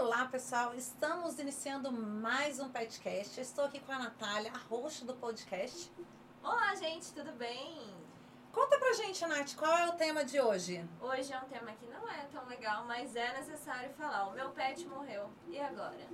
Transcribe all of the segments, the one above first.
Olá, pessoal! Estamos iniciando mais um podcast. Estou aqui com a Natália, a host do podcast. Olá, gente, tudo bem? Conta pra gente, Nath, qual é o tema de hoje? Hoje é um tema que não é tão legal, mas é necessário falar. O meu pet morreu. E agora?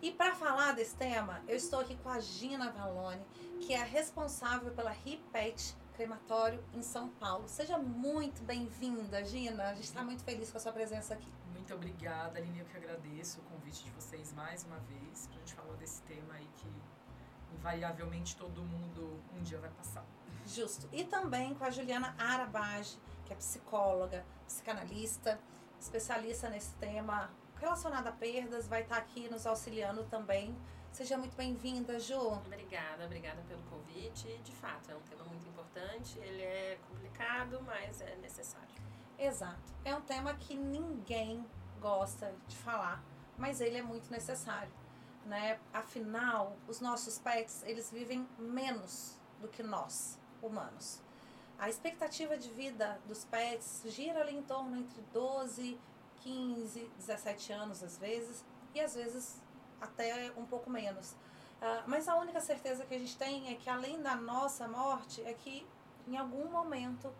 E para falar desse tema, eu estou aqui com a Gina Valone, que é a responsável pela RIPET Crematório em São Paulo. Seja muito bem-vinda, Gina. A gente está muito feliz com a sua presença aqui. Muito obrigada, Aline. Eu que agradeço o convite de vocês mais uma vez para a gente falar desse tema aí que invariavelmente todo mundo um dia vai passar. Justo. E também com a Juliana Arabage, que é psicóloga, psicanalista, especialista nesse tema relacionado a perdas, vai estar aqui nos auxiliando também Seja muito bem-vinda, Ju. Obrigada, obrigada pelo convite. De fato, é um tema muito importante. Ele é complicado, mas é necessário. Exato. É um tema que ninguém gosta de falar, mas ele é muito necessário, né? Afinal, os nossos pets, eles vivem menos do que nós, humanos. A expectativa de vida dos pets gira ali em torno entre 12, 15, 17 anos às vezes, e às vezes até um pouco menos. Uh, mas a única certeza que a gente tem é que além da nossa morte, é que em algum momento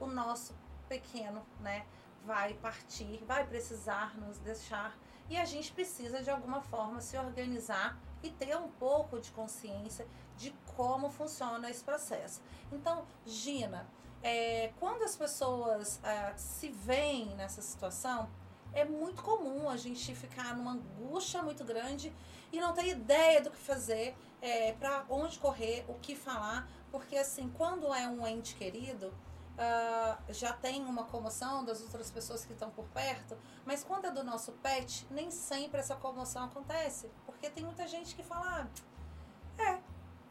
o nosso pequeno, né, vai partir, vai precisar nos deixar e a gente precisa de alguma forma se organizar e ter um pouco de consciência de como funciona esse processo. Então, Gina, é, quando as pessoas uh, se veem nessa situação, é muito comum a gente ficar numa angústia muito grande e não ter ideia do que fazer, é, para onde correr, o que falar, porque assim, quando é um ente querido, uh, já tem uma comoção das outras pessoas que estão por perto, mas quando é do nosso pet, nem sempre essa comoção acontece, porque tem muita gente que fala, ah, é,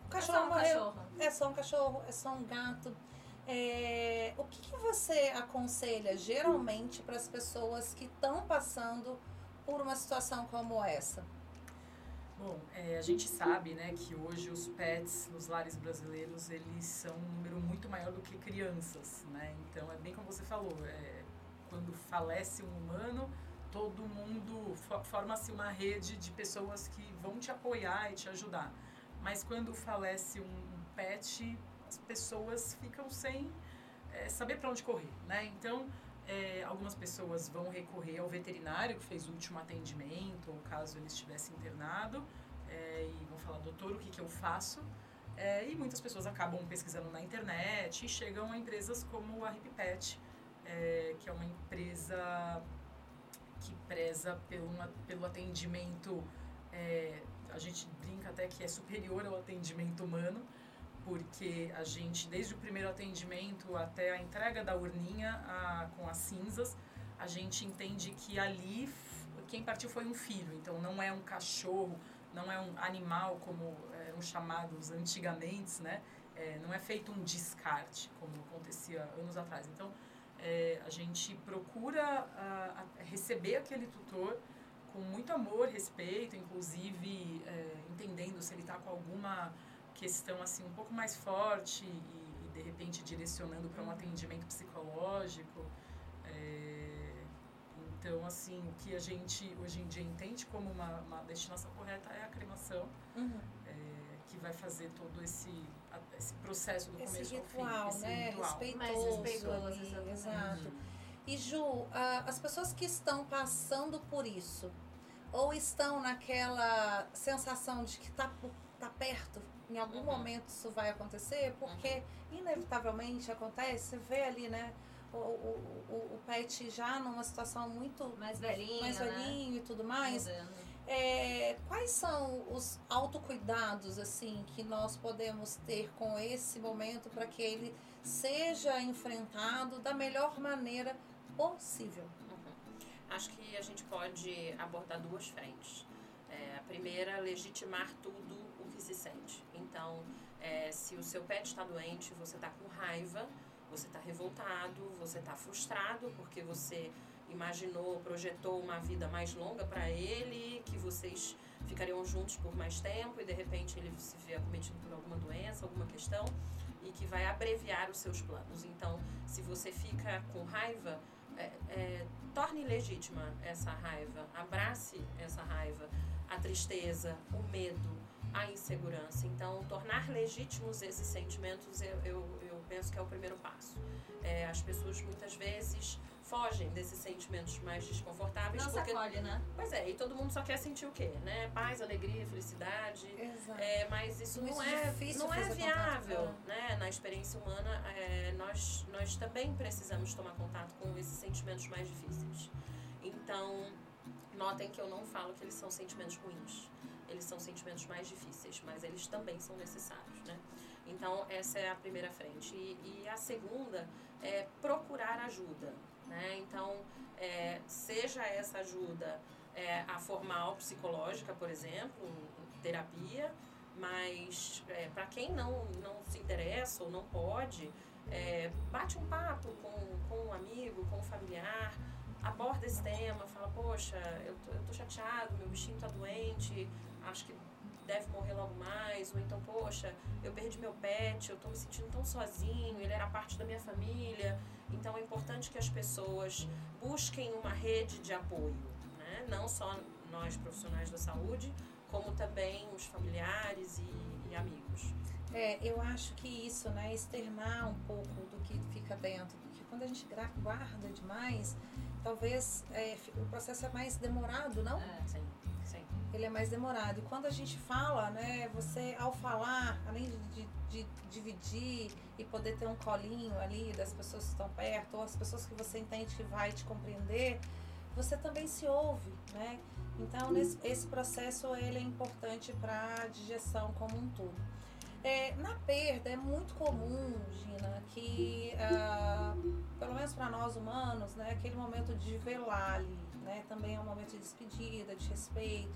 o cachorro é só um morreu, cachorro. é só um cachorro, é só um gato. É, o que, que, você aconselha geralmente para as pessoas que estão passando por uma situação como essa? Bom, é, a gente sabe né, que hoje os pets nos lares brasileiros eles são um número muito maior do que crianças. Né? Então é bem como você falou, é, quando falece um humano, todo mundo forma-se uma rede de pessoas que vão te apoiar e te ajudar. Mas quando falece um pet, as pessoas ficam sem é, saber para onde correr, né? Então, é, algumas pessoas vão recorrer ao veterinário que fez o último atendimento, ou caso ele estivesse internado, é, e vão falar, doutor, o que, que eu faço? É, e muitas pessoas acabam pesquisando na internet e chegam a empresas como a RipPet, que é uma empresa que preza pelo, pelo atendimento, a gente brinca até que é superior ao atendimento humano, porque a gente, desde o primeiro atendimento até a entrega da urninha a, com as cinzas, a gente entende que ali quem partiu foi um filho, então não é um cachorro, não é um animal como eram chamados antigamente, né? É, não é feito um descarte, como acontecia anos atrás. Então, é, a gente procura a, a receber aquele tutor com muito amor, respeito, inclusive é, entendendo se ele está com alguma questão assim um pouco mais forte e, e de repente direcionando para um atendimento psicológico. É, então, assim, o que a gente hoje em dia entende como uma, uma destinação correta é a cremação, uhum. é, que vai fazer todo esse, esse processo do esse começo ritual, ao fim. Esse né? ritual, Respeitoso, Mais respeitoso, ali, exato. Uhum. E Ju, uh, as pessoas que estão passando por isso, ou estão naquela sensação de que está tá perto, em algum Uhum. momento isso vai acontecer, porque inevitavelmente acontece, você vê ali, né, o, o, o, o pet já numa situação muito Mais velhinho, mais né? velhinho e tudo mais. É, quais são os autocuidados assim que nós podemos ter com esse momento para que ele seja enfrentado da melhor maneira possível? Uhum. Acho que a gente pode abordar duas frentes. É, a primeira, legitimar tudo se sente. Então, é, se o seu pet está doente, você está com raiva, você está revoltado, você está frustrado porque você imaginou, projetou uma vida mais longa para ele, que vocês ficariam juntos por mais tempo e de repente ele se vê acometido por alguma doença, alguma questão. e que vai abreviar os seus planos. Então, se você fica com raiva, é, é, torne legítima essa raiva, abrace essa raiva, a tristeza, o medo, a insegurança. Então, tornar legítimos esses sentimentos, eu, eu, eu penso que é o primeiro passo. É, as pessoas muitas vezes fogem desses sentimentos mais desconfortáveis. Não porque, se acolhe, né? Pois é, e todo mundo só quer sentir o quê? Né? Paz, alegria, felicidade. Exato. É, mas isso Muito não é, difícil não é viável, né? Na experiência humana, é, nós, nós também precisamos tomar contato com esses sentimentos mais difíceis. Então, notem que eu não falo que eles são sentimentos ruins. Eles são sentimentos mais difíceis, mas eles também são necessários, né? Então, essa é a primeira frente. E, e a segunda é procurar ajuda, né? Então, é, seja essa ajuda é, a formal psicológica, por exemplo, em terapia, mas é, para quem não, não se interessa ou não pode, é, bate um papo com, com um amigo, com um familiar, aborda esse tema, fala, poxa, eu tô, eu tô chateado, meu bichinho tá doente, acho que deve morrer logo mais, ou então, poxa, eu perdi meu pet, eu tô me sentindo tão sozinho, ele era parte da minha família. Então é importante que as pessoas busquem uma rede de apoio, né? não só nós profissionais da saúde, como também os familiares e, e amigos. É, eu acho que isso, né, externar um pouco do que fica dentro, porque quando a gente guarda demais, talvez é, o processo é mais demorado, não? É. Sim. Ele é mais demorado. E quando a gente fala, né, você ao falar, além de, de- de dividir e poder ter um colinho ali das pessoas que estão perto, ou as pessoas que você entende que vai te compreender, você também se ouve, né? Então, nesse, esse processo ele é importante para a digestão como um todo. É, na perda é muito comum, Gina, que ah, pelo menos para nós humanos, né, aquele momento de velar ali, né, também é um momento de despedida, de respeito,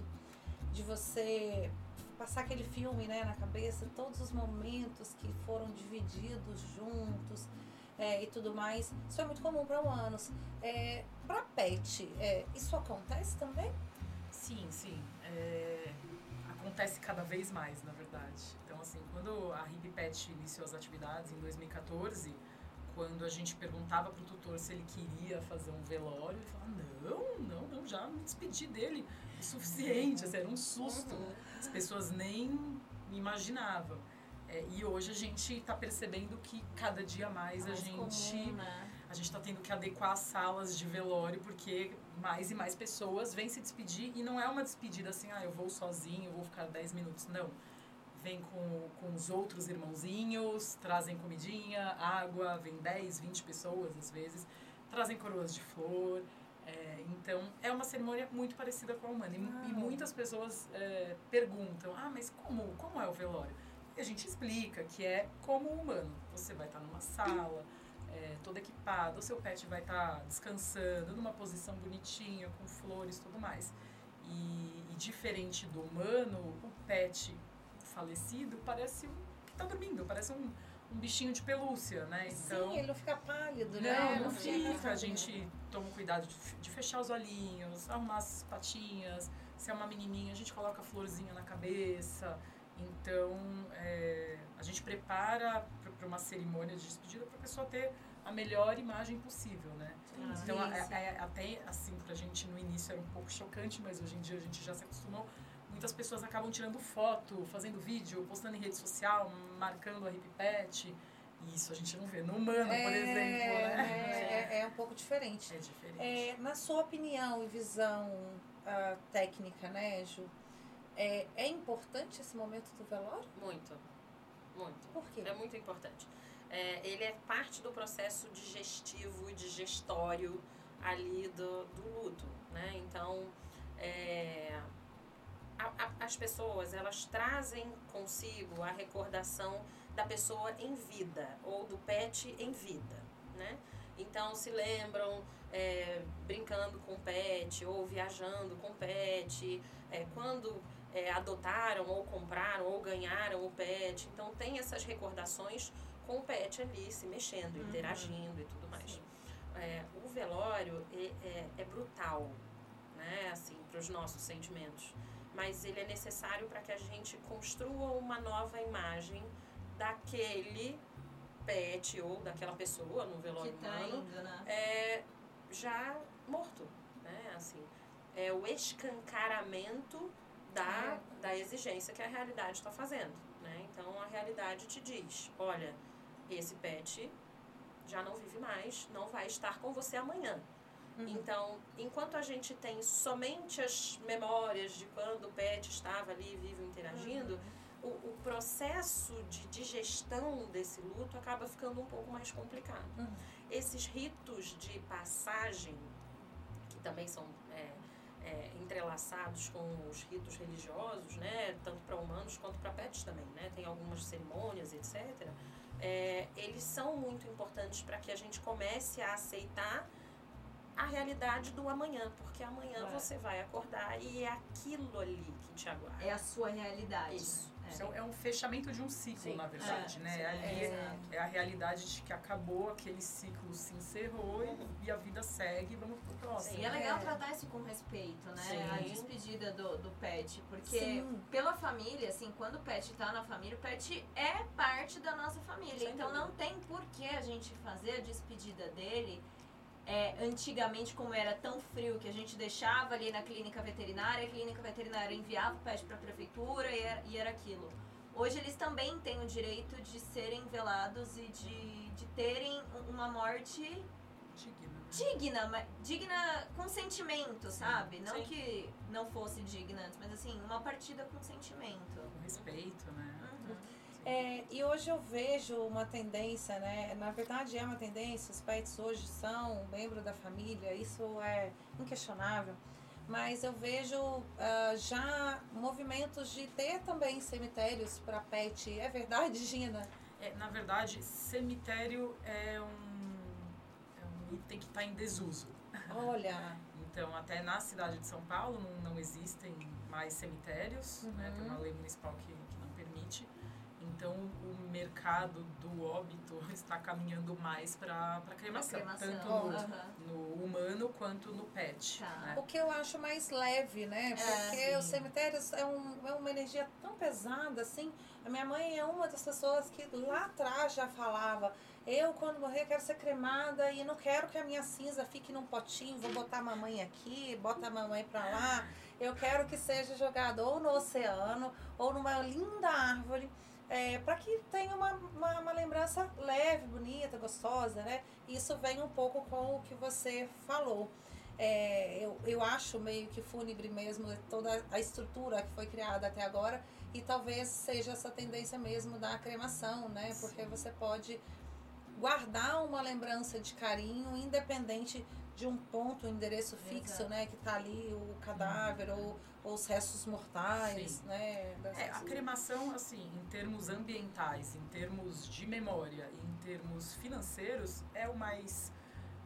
de você passar aquele filme, né, na cabeça, todos os momentos que foram divididos juntos é, e tudo mais. Isso é muito comum para humanos. É, para pet, é, isso acontece também? Sim, sim. É, acontece cada vez mais, na verdade. Então, assim, quando a Hip Pet iniciou as atividades em 2014, quando a gente perguntava pro tutor se ele queria fazer um velório, ele falava, não, não, não, já me despedi dele suficiente, assim, era um susto. As pessoas nem imaginavam. É, e hoje a gente está percebendo que cada dia mais a Mais gente comum, né? a gente está tendo que adequar as salas de velório porque mais e mais pessoas vêm se despedir e não é uma despedida assim, ah, eu vou sozinho, eu vou ficar 10 minutos. Não. Vem com, com os outros irmãozinhos, trazem comidinha, água, vem 10, 20 pessoas às vezes, trazem coroas de flor. É, então, é uma cerimônia muito parecida com a humana. E, e Ah. muitas pessoas é, perguntam, ah, mas como, como é o velório? E a gente explica que é como o humano. Você vai estar numa sala, é, todo equipado, o seu pet vai estar descansando numa posição bonitinha, com flores e tudo mais. E, e diferente do humano, o pet falecido parece um, que está dormindo, parece um, um bichinho de pelúcia, né? Então, Sim, ele não fica pálido, não, né? não fica- fica. A gente toma cuidado de, fechar os olhinhos, arrumar as patinhas. Se é uma menininha, a gente coloca a florzinha na cabeça. Então, é, a gente prepara para uma cerimônia de despedida para a pessoa ter a melhor imagem possível, né? Então, a- a- a- até assim, pra gente no início era um pouco chocante, mas hoje em dia a gente já se acostumou. Muitas pessoas acabam tirando foto, fazendo vídeo, postando em rede social, marcando a Hip Pet. Isso a gente não vê no humano, por exemplo, né? É, é, é um pouco diferente. É diferente. É, na sua opinião e visão ah, técnica, né, Ju, é, é importante esse momento do velório? Muito, muito. Por quê? É muito importante. É, ele é parte do processo digestivo e digestório ali do, do luto, né? Então, é, a- a- as pessoas, elas trazem consigo a recordação da pessoa em vida ou do pet em vida, né? Então, se lembram é, brincando com o pet ou viajando com o pet, é, quando é, adotaram ou compraram ou ganharam o pet. Então, tem essas recordações com o pet ali se mexendo, Uhum. interagindo e tudo mais. É, o velório é, é, é brutal, né, assim, para os nossos sentimentos. Mas ele é necessário para que a gente construa uma nova imagem daquele pet ou daquela pessoa no velório Que tá humano indo, né? é já morto, né? Assim, é o escancaramento da, da exigência que a realidade está fazendo, né? Então a realidade te diz, olha, esse pet já não vive mais, não vai estar com você amanhã. Uhum. Então, enquanto a gente tem somente as memórias de quando o pet estava ali vivo interagindo, o, o processo de digestão desse luto acaba ficando um pouco mais complicado. Uhum. Esses ritos de passagem, que também são é, é, entrelaçados com os ritos religiosos, né, tanto para humanos quanto para pets também, né, tem algumas cerimônias, etc. É, eles são muito importantes para que a gente comece a aceitar a realidade do amanhã, porque amanhã É. você vai acordar e é aquilo ali que te aguarda. É a sua realidade. Isso. É um- é um fechamento de um ciclo, Sim. na verdade, É, né? sim. Ali É. é, a realidade de que acabou, aquele ciclo se encerrou e, e a vida segue, vamos pro próximo. E é legal É. tratar isso com respeito, né? Sim. A despedida do, do pet. Porque Sim. pela família, assim, quando o pet tá na família, o pet é parte da nossa família. Sem então dúvida. não tem por que a gente fazer a despedida dele. É, antigamente, como era tão frio que a gente deixava ali na clínica veterinária, a clínica veterinária enviava o pet para a prefeitura e era, e era aquilo. Hoje eles também têm o direito de serem velados e de, de terem uma morte Digno, né? digna, mas digna com sentimento, sabe? Não Sim. que não fosse digna antes, mas assim, uma partida com sentimento. Com respeito, né? Uhum. É, e hoje eu vejo uma tendência, né? Na verdade é uma tendência, os pets hoje são membro da família, isso é inquestionável. Mas eu vejo ah, já movimentos de ter também cemitérios para pet. É verdade, Gina? É, na verdade, cemitério é um, é um item que está em desuso. Olha, Então, até na cidade de São Paulo não, não existem mais cemitérios, né? tem Uhum. uma lei municipal que. Então, o mercado do óbito está caminhando mais para a cremação, cremação. tanto no, no humano quanto no pet. Tá. né? o que eu acho mais leve, né? Porque sim. os cemitérios é, um, é uma energia tão pesada, assim. A minha mãe é uma das pessoas que lá atrás já falava: eu, quando morrer, quero ser cremada e não quero que a minha cinza fique num potinho, vou botar a mamãe aqui, bota a mamãe pra lá. Eu quero que seja jogado ou no oceano ou numa linda árvore. É, para que tenha uma, uma, uma lembrança leve, bonita, gostosa, né? Isso vem um pouco com o que você falou. É, eu, eu acho meio que fúnebre mesmo toda a estrutura que foi criada até agora e talvez seja essa tendência mesmo da cremação, né? Porque você pode guardar uma lembrança de carinho independente de um ponto, um endereço fixo, Exato. né? Que tá ali o cadáver ou, ou os restos mortais, Sim. né? É, a cremação, assim, em termos ambientais, em termos de memória e em termos financeiros, é o mais.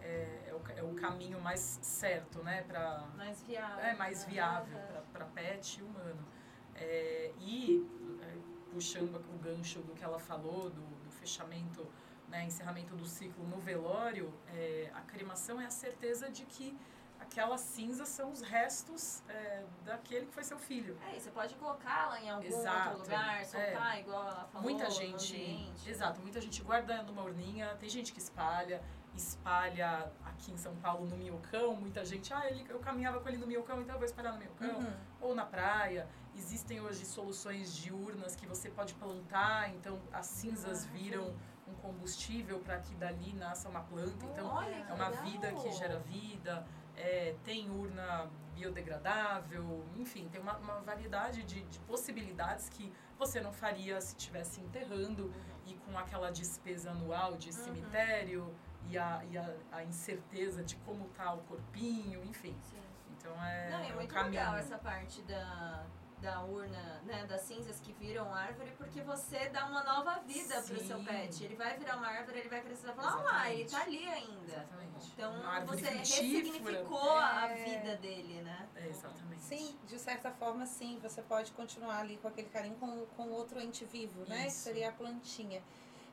É, é o, é o caminho mais certo, né? Pra, Mais viável. é mais né? viável para pet e humano. É, e, é, puxando o gancho do que ela falou, do, do fechamento, né, encerramento do ciclo no velório, é, a cremação é a certeza de que aquelas cinzas são os restos é, daquele que foi seu filho. É, e você pode colocá-la em algum Exato. outro lugar, soltar, igual ela falou. muita gente, ambiente. exato, muita gente guarda numa urninha, tem gente que espalha, espalha aqui em São Paulo no minhocão, muita gente, ah, ele, eu caminhava com ele no minhocão, então eu vou espalhar no minhocão, Uhum. ou na praia. Existem hoje soluções de urnas que você pode plantar, então as cinzas Ah, viram um combustível para que dali nasça uma planta, então Olha, é uma legal. vida que gera vida, é, tem urna biodegradável, enfim, tem uma, uma variedade de, de possibilidades que você não faria se estivesse enterrando e com aquela despesa anual de cemitério e, a, e a, a incerteza de como tá o corpinho, enfim. Sim. Então é, Não, é é um muito caminho. legal essa parte da, da urna, né, das cinzas que viram árvore, porque você dá uma nova vida pro Sim. seu pet. Ele vai virar uma árvore, ele vai crescer e vai falar, olha lá, ele tá ali ainda. Exatamente. Então você frutífera. ressignificou a É. vida dele, né? É, exatamente. Sim, de certa forma, sim. Você pode continuar ali com aquele carinho com, com outro ente vivo, né? Que Isso. seria a plantinha.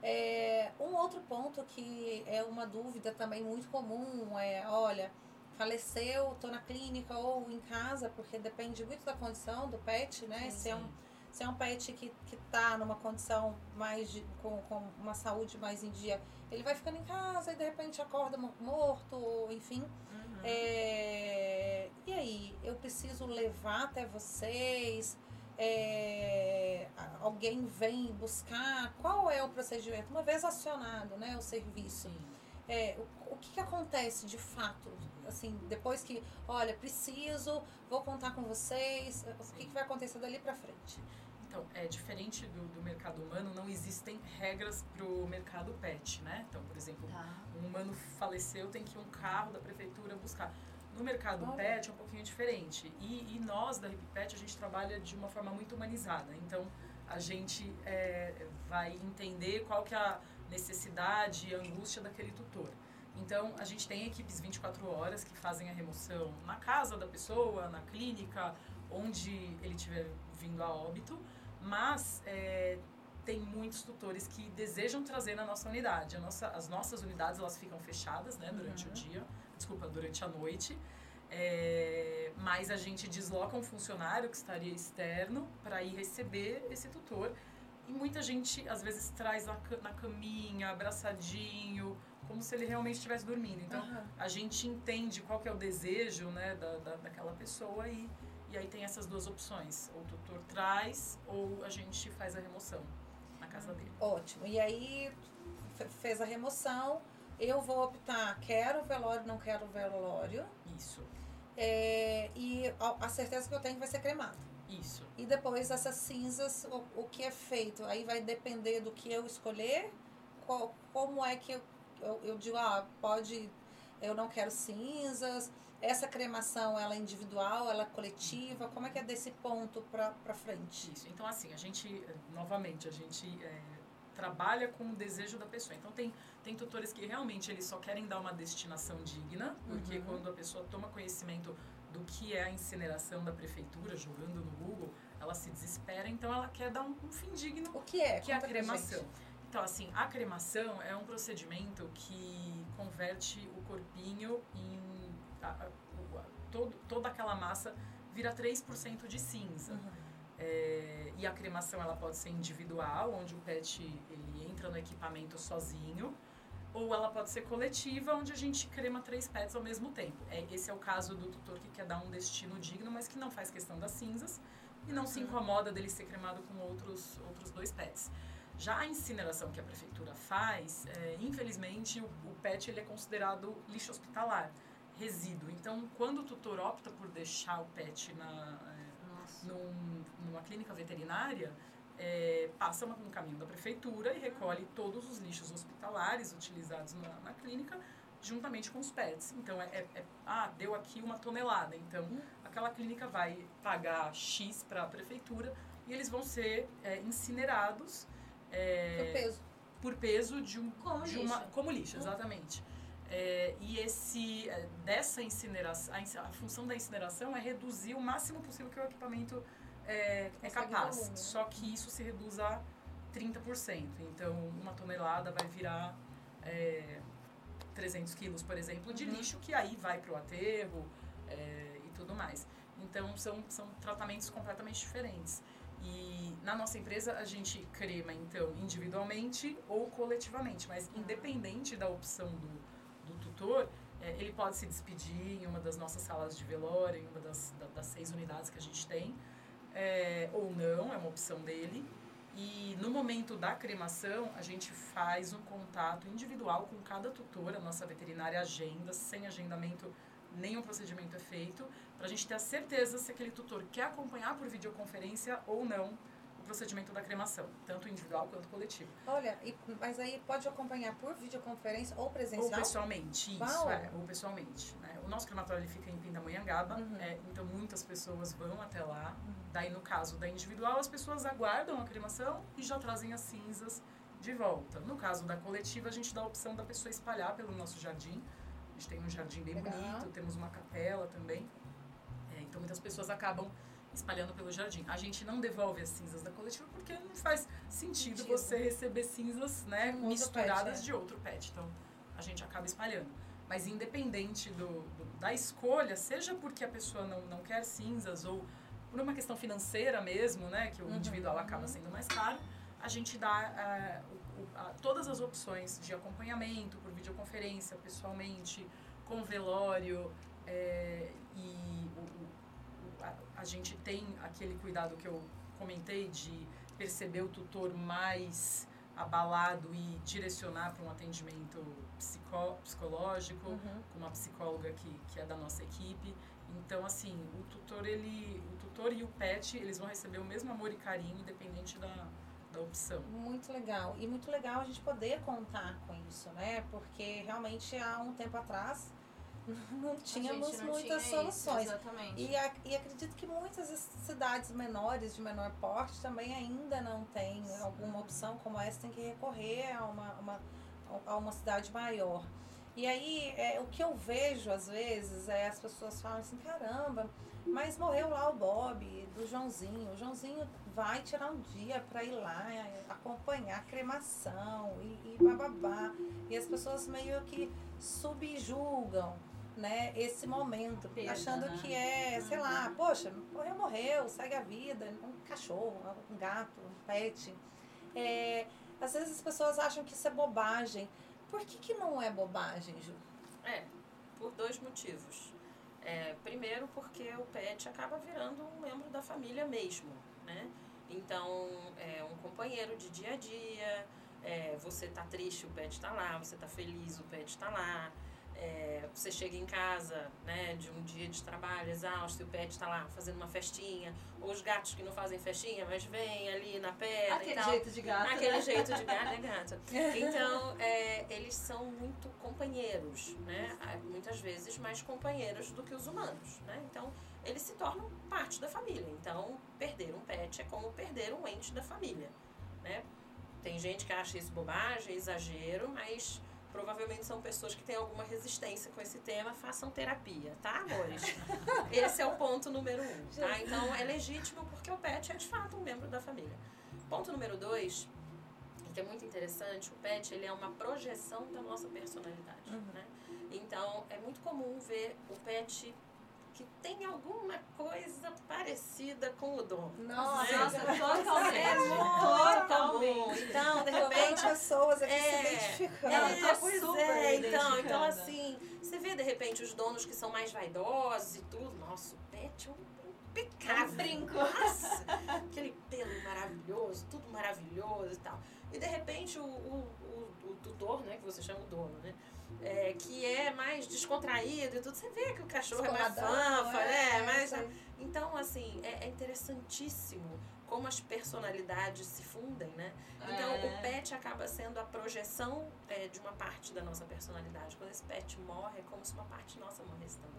É, um outro ponto que é uma dúvida também muito comum é, olha, faleceu, tô na clínica ou em casa, porque depende muito da condição do pet, né? Sim, se, é um. Se é um pet que, que tá numa condição mais de, com, com uma saúde mais em dia, ele vai ficando em casa e de repente acorda mo- morto, enfim. Uhum. É, e aí, eu preciso levar até vocês? É, alguém vem buscar? Qual é o procedimento? Uma vez acionado né, o serviço, Sim. É, o, o que, que acontece de fato? Assim, depois que, olha, preciso, vou contar com vocês, o que, que vai acontecer dali pra frente? Então, é diferente do, do mercado humano, não existem regras para o mercado pet, né? Então, por exemplo, Tá. um humano faleceu, tem que ir um carro da prefeitura buscar. No mercado Olha. pet é um pouquinho diferente. E, e nós da Hip Pet, a gente trabalha de uma forma muito humanizada. Então, a gente é, vai entender qual que é a necessidade e angústia daquele tutor. Então, a gente tem equipes 24 horas que fazem a remoção na casa da pessoa, na clínica, onde ele estiver vindo a óbito. Mas é, tem muitos tutores que desejam trazer na nossa unidade. Nossa, as nossas unidades elas ficam fechadas né, durante Uhum. o dia, desculpa, durante a noite. É, mas a gente desloca um funcionário que estaria externo para ir receber esse tutor. E muita gente, às vezes, traz na, na caminha, abraçadinho, como se ele realmente estivesse dormindo. Então, Aham. a gente entende qual que é o desejo né, da, da, daquela pessoa e, e aí tem essas duas opções. Ou o tutor traz ou a gente faz a remoção na casa dele. Ótimo. E aí, fe- fez a remoção, eu vou optar, quero velório, não quero velório. Isso, É, e a, a certeza que eu tenho que vai ser cremado. Isso. E depois essas cinzas, o, o que é feito? Aí vai depender do que eu escolher? Qual, como é que eu, eu, eu digo, ah, pode, eu não quero cinzas. Essa cremação, ela é individual, ela é coletiva? Como é que é desse ponto pra, pra frente? Isso. Então, assim, a gente, eh, novamente, a gente eh, trabalha com o desejo da pessoa. Então, tem, tem tutores que realmente eles só querem dar uma destinação digna, porque Uhum. quando a pessoa toma conhecimento do que é a incineração da prefeitura, jogando no Google, ela se desespera, então ela quer dar um, um fim digno O que é? que é a cremação. Então, assim, a cremação é um procedimento que converte o corpinho em. a- a- a- todo, toda aquela massa vira 3% de cinza. Uhum. É, e a cremação ela pode ser individual, onde o pet ele entra no equipamento sozinho, ou ela pode ser coletiva, onde a gente crema três pets ao mesmo tempo. É, esse é o caso do tutor que quer dar um destino digno, mas que não faz questão das cinzas e não se incomoda dele ser cremado com outros, outros dois pets. Já a incineração que a prefeitura faz, é, infelizmente o, o pet ele é considerado lixo hospitalar, resíduo. Então, quando o tutor opta por deixar o pet na, é, num- numa clínica veterinária, é, passa um caminho da prefeitura e recolhe todos os lixos hospitalares utilizados na, na clínica, juntamente com os pets. Então, é, é- é- ah, deu aqui uma tonelada. Então, aquela clínica vai pagar X para a prefeitura e eles vão ser é, incinerados é, O peso. por peso de, um, Como de lixo. uma como lixo, exatamente. É, e esse é, dessa incineração, a, a função da incineração é reduzir o máximo possível que o equipamento é, é capaz. Só que isso se reduz a 30%. Então, uma tonelada vai virar é, 300 quilos, por exemplo, de Uhum. lixo que aí vai para o aterro é, e tudo mais. Então, são, são tratamentos completamente diferentes. E na nossa empresa a gente crema, então, individualmente ou coletivamente, mas independente da opção do, do tutor, é, ele pode se despedir em uma das nossas salas de velório, em uma das, da- das seis unidades que a gente tem, é, ou não, é uma opção dele. E no momento da cremação, a gente faz um contato individual com cada tutor, a nossa veterinária agenda, sem agendamento, nenhum procedimento é feito, para a gente ter a certeza se aquele tutor quer acompanhar por videoconferência ou não procedimento da cremação, tanto individual quanto coletivo. Olha, e- mas aí pode acompanhar por videoconferência ou Ou presencial? pessoalmente, isso, Uau. é, ou pessoalmente. Né? O nosso crematório ele fica em Pindamonhangaba, Uhum. é, então muitas pessoas vão até lá. Uhum. Daí, no caso da individual, as pessoas aguardam a cremação e já trazem as cinzas de volta. No caso da coletiva, a gente dá a opção da pessoa espalhar pelo nosso jardim. A gente tem um jardim bem Legal. bonito, temos uma capela também. É, então, muitas pessoas acabam espalhando pelo jardim. A gente não devolve as cinzas da coletiva porque não faz sentido, Sentido. você receber cinzas né, Um misturadas pet, é. de outro pet. Então, a gente acaba espalhando. Mas independente do, do- da escolha, seja porque a pessoa não, não quer cinzas ou por uma questão financeira mesmo, né, que o Uhum. individual acaba sendo mais caro, a gente dá a- todas as opções de acompanhamento por videoconferência, pessoalmente, com velório, eh, e a, gente tem aquele cuidado que eu comentei de perceber o tutor mais abalado e direcionar para um atendimento psicó, psicológico Uhum. com uma psicóloga que, que é da nossa equipe. Então, assim, o tutor, ele, o tutor e o pet, eles vão receber o mesmo amor e carinho, independente da, da opção. Muito legal. E muito legal a gente poder contar com isso, né? Porque realmente há um tempo atrás não tínhamos não muitas tinha isso, soluções. exatamente. E, a- e acredito que muitas cidades menores, de menor porte, também ainda não têm alguma opção como essa, tem que recorrer a uma, uma, a uma cidade maior. E aí, é, o que eu vejo às vezes é as pessoas falam assim: caramba, mas morreu lá o Bob, do Joãozinho. O Joãozinho vai tirar um dia para ir lá é, acompanhar a cremação e, e bababá. E as pessoas meio que subjulgam né, esse momento, Perda, achando né? que é, sei lá, poxa, morreu, morreu, segue a vida, um cachorro, um gato, um pet. É, às vezes as pessoas acham que isso é bobagem. Por que, que não é bobagem, Ju? É, por dois motivos. É, primeiro, porque o pet acaba virando um membro da família mesmo, né? Então, é um companheiro de dia a dia. é, você tá triste, o pet tá lá. Você tá feliz, o pet tá lá. É, você chega em casa, né, de um dia de trabalho exausto e o pet tá lá fazendo uma festinha. Ou os gatos que não fazem festinha, mas vêm ali na perna e Aquele tal. jeito de gato. Aquele né? jeito de gato, né, gato? Então, é, eles são muito companheiros, né? Muitas vezes mais companheiros do que os humanos, né? Então, eles se tornam parte da família. Então, perder um pet é como perder um ente da família, né? Tem gente que acha isso bobagem, exagero, mas provavelmente são pessoas que têm alguma resistência com esse tema, façam terapia, tá, amores? Esse é o ponto número um, tá? Então, é legítimo porque o pet é, de fato, um membro da família. Ponto número dois, que é muito interessante, o pet ele é uma projeção da nossa personalidade, Uhum. né? Então, é muito comum ver o pet que tem alguma coisa parecida com o dono. Nossa, né? Nossa, totalmente. É Totalmente. Então, de repente, pessoas aqui É, se identificando. Ela é, tá pois super é, então, então assim, você vê de repente os donos que são mais vaidosos e tudo, nossa, o pet é um impecável. Um brinco. Nossa, aquele pelo maravilhoso, tudo maravilhoso e tal. E de repente o, o, o, o tutor, né, que você chama o dono, né? É, que é mais descontraído e tudo, você vê que o cachorro é mais fanfa, é, né? Mais, sei. então, assim, é, é interessantíssimo como as personalidades se fundem, né? Então, É. o pet acaba sendo a projeção é, de uma parte da nossa personalidade. Quando esse pet morre, é como se uma parte nossa morresse também.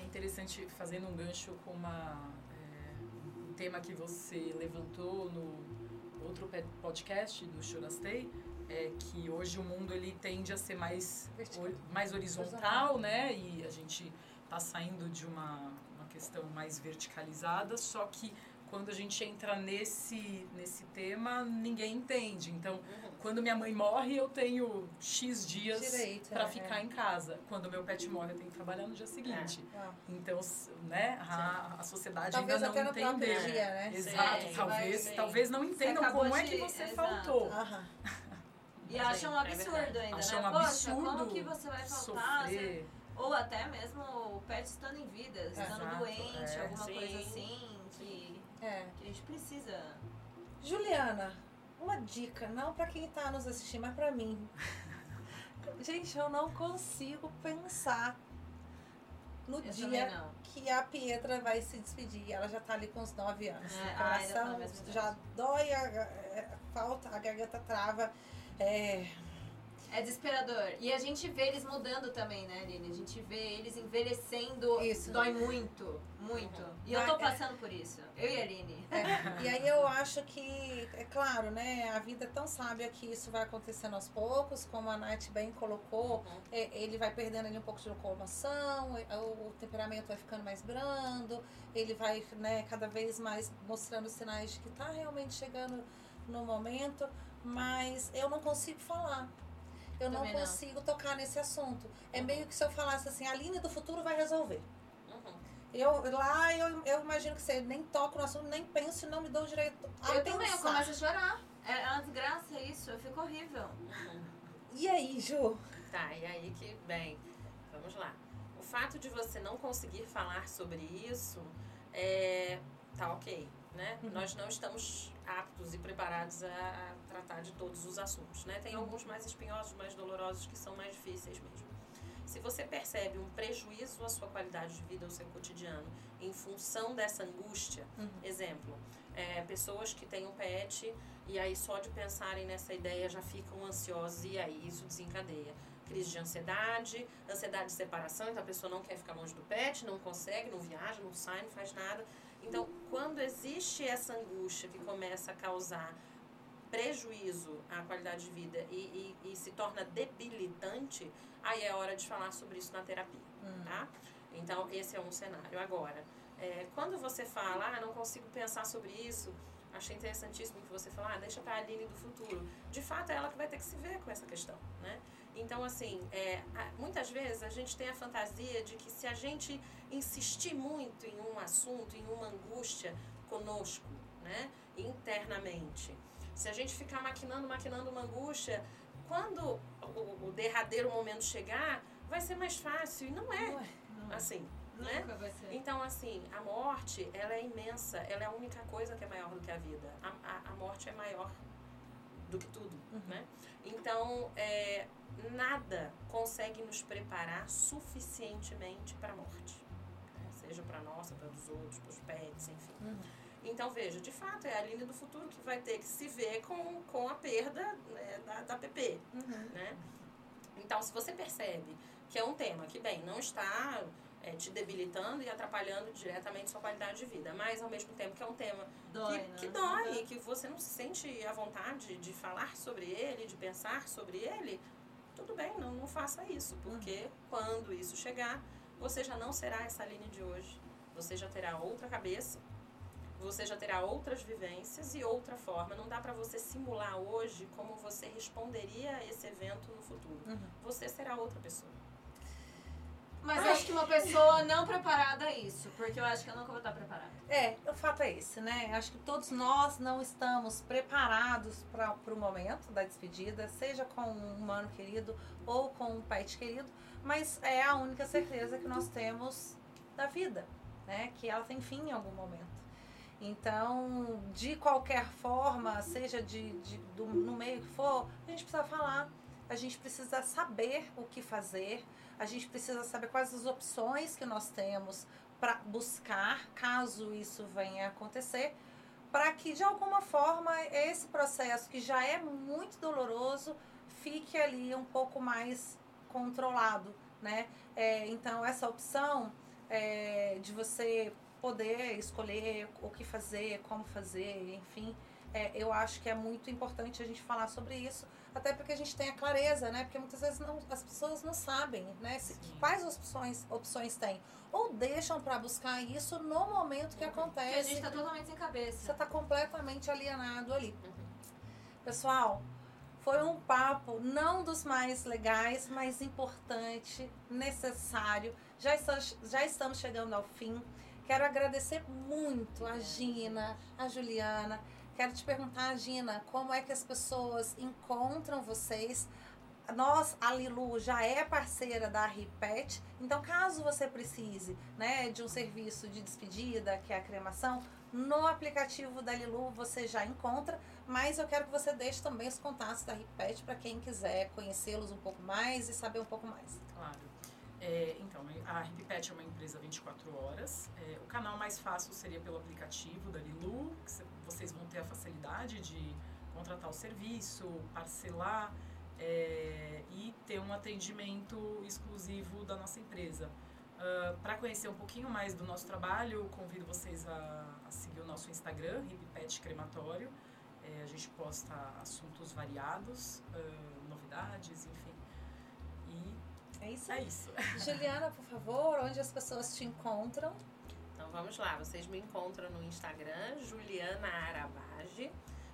É interessante, fazendo um gancho com uma, é, um tema que você levantou no outro podcast do Chorastei, é que hoje o mundo ele tende a ser mais, Vertical. mais horizontal, né? E a gente está saindo de uma, uma questão mais verticalizada, só que quando a gente entra nesse, nesse tema, ninguém entende. Então, quando minha mãe morre, eu tenho X dias para é, ficar em casa. Quando meu pet morre, eu tenho que trabalhar no dia seguinte. Ah. Então, né, a, a sociedade Talvez ainda não entendeu. dia, né? Exato, Sim, talvez, talvez não entendam como é de- que você exato. faltou. E acham um é absurdo verdade. ainda, Acham né? um Poxa, absurdo como que você vai faltar? Você-. Ou até mesmo o pet estando em vida, estando Exato, doente, é. alguma Sim. coisa assim, que, É. que a gente precisa. Juliana, uma dica, não pra quem tá nos assistindo, mas pra mim. Gente, eu não consigo pensar no Eu dia que a Pietra vai se despedir. Ela já tá ali com uns 9 anos. É, o coração já dói, a, a- falta, a garganta trava. É, É desesperador. E a gente vê eles mudando também, né, Aline? A gente vê eles envelhecendo. Isso. Dói muito, muito. E eu tô é. passando por isso. Eu e a Aline. É, e aí eu acho que, é claro, né? A vida é tão sábia que isso vai acontecendo aos poucos, como a Nath bem colocou, Uhum. é, ele vai perdendo ali um pouco de locomoção, é, o, o temperamento vai ficando mais brando, ele vai, né, cada vez mais mostrando sinais de que tá realmente chegando no momento, mas eu não consigo falar. Eu não Também não. consigo tocar nesse assunto. É meio que se eu falasse assim, a linha do futuro vai resolver. Uhum. Eu, lá eu, eu imagino que você nem toca no assunto, nem penso e não me dou o direito a eu também, eu pensar. começo a chorar. É uma desgraça isso, eu fico horrível. E aí, Ju? Tá, e aí que, bem, vamos lá. O fato de você não conseguir falar sobre isso é. tá ok, né? Uhum. Nós não estamos aptos e preparados a, a tratar de todos os assuntos, né? Tem alguns mais espinhosos, mais dolorosos que são mais difíceis mesmo. Se você percebe um prejuízo à sua qualidade de vida, ao seu cotidiano, em função dessa angústia, Uhum. exemplo, é, pessoas que têm um pet e aí só de pensarem nessa ideia já ficam ansiosas e aí isso desencadeia crise de ansiedade, ansiedade de separação, então a pessoa não quer ficar longe do pet, não consegue, não viaja, não sai, não faz nada. Então, quando existe essa angústia que começa a causar prejuízo à qualidade de vida e, e, e se torna debilitante, aí é hora de falar sobre isso na terapia, Hum. tá? Então, esse é um cenário. Agora, é, quando você fala, ah, não consigo pensar sobre isso, achei interessantíssimo que você falou, ah, deixa pra Aline do futuro. De fato, é ela que vai ter que se ver com essa questão, né? Então, assim, é, a- muitas vezes a gente tem a fantasia de que se a gente insistir muito em um assunto, em uma angústia conosco, né, internamente, se a gente ficar maquinando, maquinando uma angústia, quando o, o derradeiro momento chegar, vai ser mais fácil. E não é Ué, assim, né? Nunca vai ser. Então, assim, a morte, ela é imensa. Ela é a única coisa que é maior do que a vida. A, a, a morte é maior do que tudo, Uhum. né? Então, é, nada consegue nos preparar suficientemente para a morte. Né? Seja para nossa, para os outros, para os pets, enfim. Uhum. Então, veja, de fato, é a Aline do futuro que vai ter que se ver com, com a perda né, da, da PP Uhum. né? Então, se você percebe que é um tema que, bem, não está é, te debilitando e atrapalhando diretamente sua qualidade de vida, mas ao mesmo tempo que é um tema Dói, que, né? que dói, que você não se sente à vontade de falar sobre ele, de pensar sobre ele, tudo bem, não, não faça isso, porque quando isso chegar, você já não será essa linha de hoje. Você já terá outra cabeça, você já terá outras vivências e outra forma. Não dá para você simular hoje como você responderia a esse evento no futuro. Uhum. Você será outra pessoa. Mas eu acho que uma pessoa não preparada a isso, porque eu acho que eu nunca vou estar preparada. É, o fato é esse, né? Acho que todos nós não estamos preparados para o momento da despedida, seja com um humano querido ou com um pet querido, mas é a única certeza que nós temos da vida, né? Que ela tem fim em algum momento. Então, de qualquer forma, seja de, de do, no meio que for, a gente precisa falar, a gente precisa saber o que fazer, a gente precisa saber quais as opções que nós temos para buscar, caso isso venha a acontecer, para que de alguma forma esse processo que já é muito doloroso fique ali um pouco mais controlado, né? É, então essa opção é, de você poder escolher o que fazer, como fazer, enfim, é, eu acho que é muito importante a gente falar sobre isso, até porque a gente tem a clareza, né? Porque muitas vezes não, as pessoas não sabem, né? se- quais opções, opções tem. Ou deixam para buscar isso no momento que Porque a acontece. gente tá totalmente sem Você cabeça. tá completamente alienado ali. Pessoal, foi um papo não dos mais legais, mas importante, necessário. Já estamos, já estamos chegando ao fim. Quero agradecer muito a Gina, a Juliana. Quero te perguntar, Gina, como é que as pessoas encontram vocês? Nós, a Lilu, já é parceira da Ripet, então caso você precise né, de um serviço de despedida, que é a cremação, no aplicativo da Lilu você já encontra, mas eu quero que você deixe também os contatos da Ripet para quem quiser conhecê-los um pouco mais e saber um pouco mais. Claro. É, então, a Hipipet é uma empresa 24 horas. É, o canal mais fácil seria pelo aplicativo da Lilu, que cê- vocês vão ter a facilidade de contratar o serviço, parcelar é, e ter um atendimento exclusivo da nossa empresa. Para conhecer um pouquinho mais do nosso trabalho, convido vocês a, a seguir o nosso Instagram, Hipipet Crematório. É, a gente posta assuntos variados, ah, novidades, enfim. E É isso é aí. isso. Juliana, por favor, onde as pessoas te encontram? Então vamos lá, vocês me encontram no Instagram, Juliana Arabage.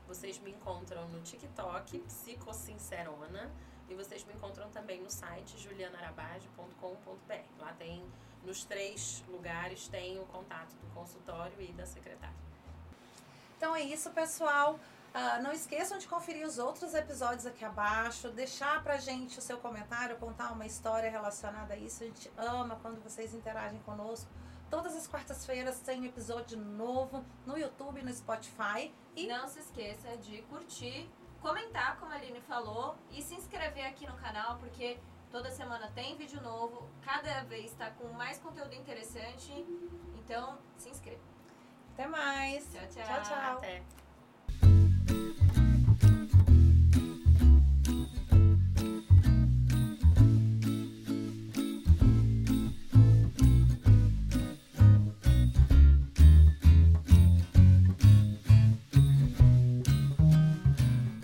Vocês me encontram no TikTok, Psicosincerona. E vocês me encontram também no site julianarabage.com.br. Lá tem, nos três lugares, tem o contato do consultório e da secretária. Então é isso, pessoal. Uh, não esqueçam de conferir os outros episódios aqui abaixo, deixar pra gente o seu comentário, contar uma história relacionada a isso. A gente ama quando vocês interagem conosco. Todas as quartas-feiras tem um episódio novo no YouTube, no Spotify. E não se esqueça de curtir, comentar, como a Aline falou, e se inscrever aqui no canal, porque toda semana tem vídeo novo, cada vez está com mais conteúdo interessante. Então, se inscreva. Até mais. Tchau, tchau. Tchau, tchau. Até.